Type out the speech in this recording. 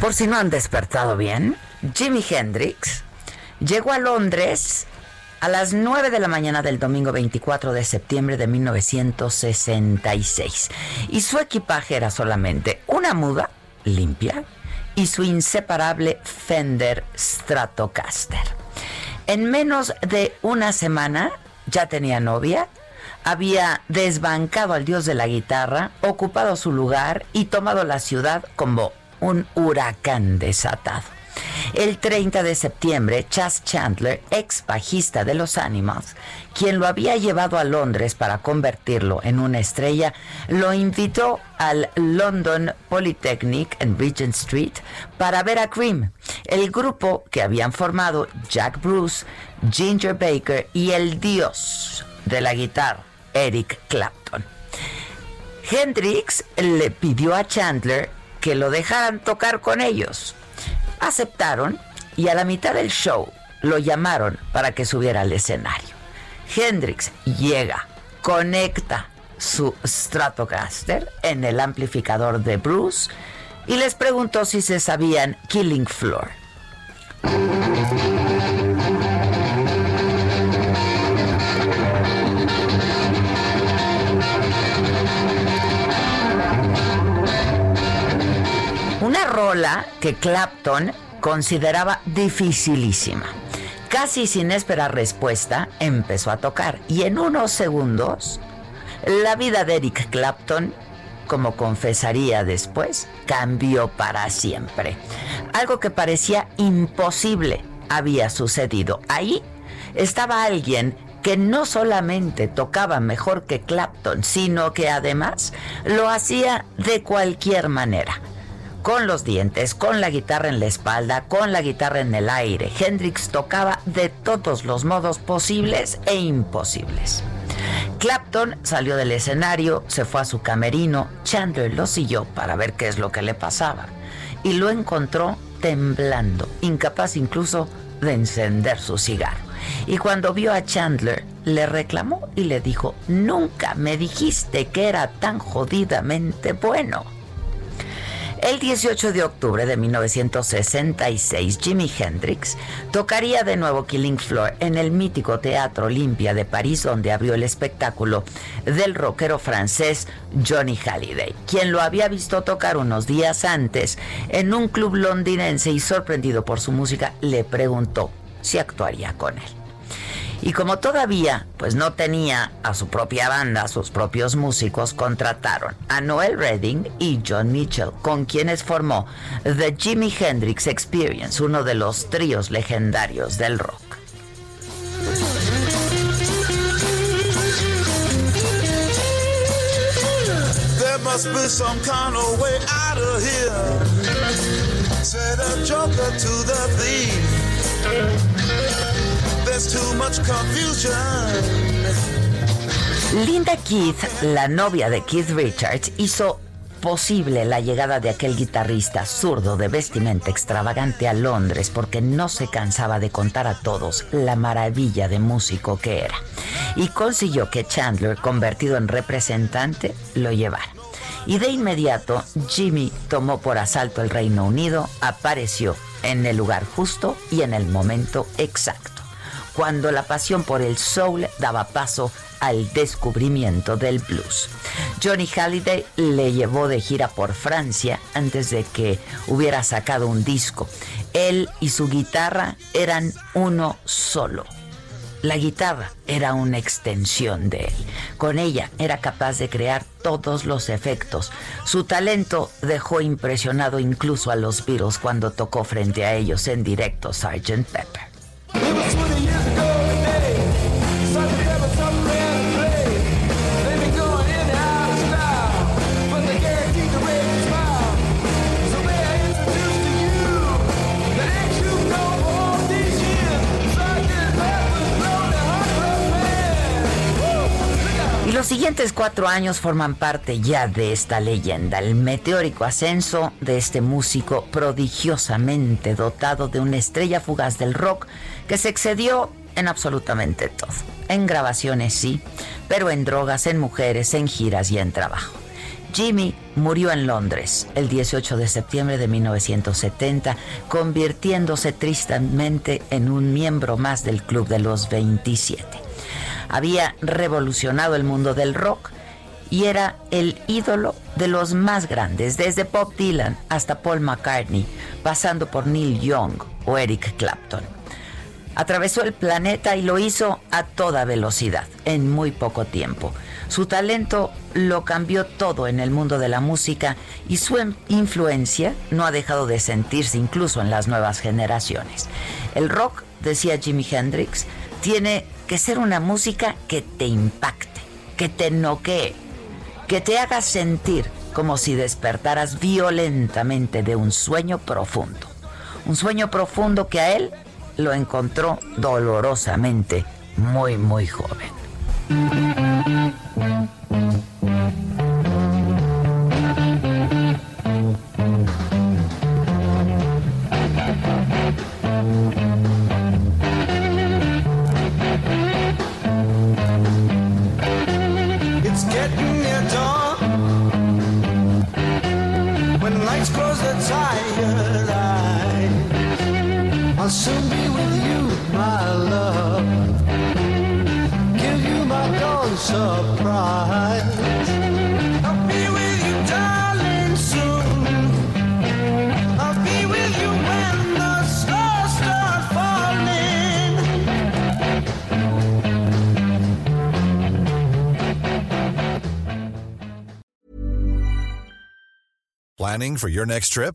Por si no han despertado bien, Jimi Hendrix llegó a Londres a las 9 de la mañana del domingo 24 de septiembre de 1966. Y su equipaje era solamente una muda limpia y su inseparable Fender Stratocaster. En menos de una semana ya tenía novia, había desbancado al dios de la guitarra, ocupado su lugar y tomado la ciudad como un huracán desatado. El 30 de septiembre, Chas Chandler, ex bajista de los Animals, quien lo había llevado a Londres para convertirlo en una estrella, lo invitó al London Polytechnic en Regent Street para ver a Cream, el grupo que habían formado Jack Bruce, Ginger Baker y el dios de la guitarra, Eric Clapton. Hendrix le pidió a Chandler que lo dejaran tocar con ellos. Aceptaron y a la mitad del show lo llamaron para que subiera al escenario. Hendrix llega, conecta su Stratocaster en el amplificador de Bruce y les preguntó si se sabían Killing Floor. Rola que Clapton consideraba dificilísima. Casi sin esperar respuesta, empezó a tocar y en unos segundos, la vida de Eric Clapton, como confesaría después, cambió para siempre. Algo que parecía imposible había sucedido. Ahí estaba alguien que no solamente tocaba mejor que Clapton, sino que además lo hacía de cualquier manera con los dientes, con la guitarra en la espalda, con la guitarra en el aire. Hendrix tocaba de todos los modos posibles e imposibles. Clapton salió del escenario, se fue a su camerino, Chandler lo siguió para ver qué es lo que le pasaba y lo encontró temblando, incapaz incluso de encender su cigarro. Y cuando vio a Chandler, le reclamó y le dijo, nunca me dijiste que era tan jodidamente bueno. El 18 de octubre de 1966, Jimi Hendrix tocaría de nuevo Killing Floor en el mítico Teatro Olimpia de París, donde abrió el espectáculo del rockero francés Johnny Halliday, quien lo había visto tocar unos días antes en un club londinense y sorprendido por su música le preguntó si actuaría con él. Y como todavía pues no tenía a su propia banda, sus propios músicos, contrataron a Noel Redding y John Mitchell, con quienes formó The Jimi Hendrix Experience, uno de los tríos legendarios del rock. Must be some kind of way out of here. A. Linda Keith, la novia de Keith Richards, hizo posible la llegada de aquel guitarrista zurdo de vestimenta extravagante a Londres porque no se cansaba de contar a todos la maravilla de músico que era. Y consiguió que Chandler, convertido en representante, lo llevara. Y de inmediato Jimmy tomó por asalto el Reino Unido, apareció en el lugar justo y en el momento exacto, cuando la pasión por el soul daba paso al descubrimiento del blues. Johnny Halliday le llevó de gira por Francia antes de que hubiera sacado un disco. Él y su guitarra eran uno solo. La guitarra era una extensión de él. Con ella era capaz de crear todos los efectos. Su talento dejó impresionado incluso a los Beatles cuando tocó frente a ellos en directo Sgt. Pepper. Siguientes cuatro años forman parte ya de esta leyenda, el meteórico ascenso de este músico prodigiosamente dotado de una estrella fugaz del rock que se excedió en absolutamente todo. En grabaciones sí, pero en drogas, en mujeres, en giras y en trabajo. Jimmy murió en Londres el 18 de septiembre de 1970, convirtiéndose tristemente en un miembro más del Club de los 27 había revolucionado el mundo del rock y era el ídolo de los más grandes, desde Bob Dylan hasta Paul McCartney, pasando por Neil Young o Eric Clapton. Atravesó el planeta y lo hizo a toda velocidad, en muy poco tiempo. Su talento lo cambió todo en el mundo de la música y su em- influencia no ha dejado de sentirse incluso en las nuevas generaciones. El rock, decía Jimi Hendrix, tiene que ser una música que te impacte, que te noquee, que te haga sentir como si despertaras violentamente de un sueño profundo. Un sueño profundo que a él lo encontró dolorosamente muy, muy joven. Planning for your next trip?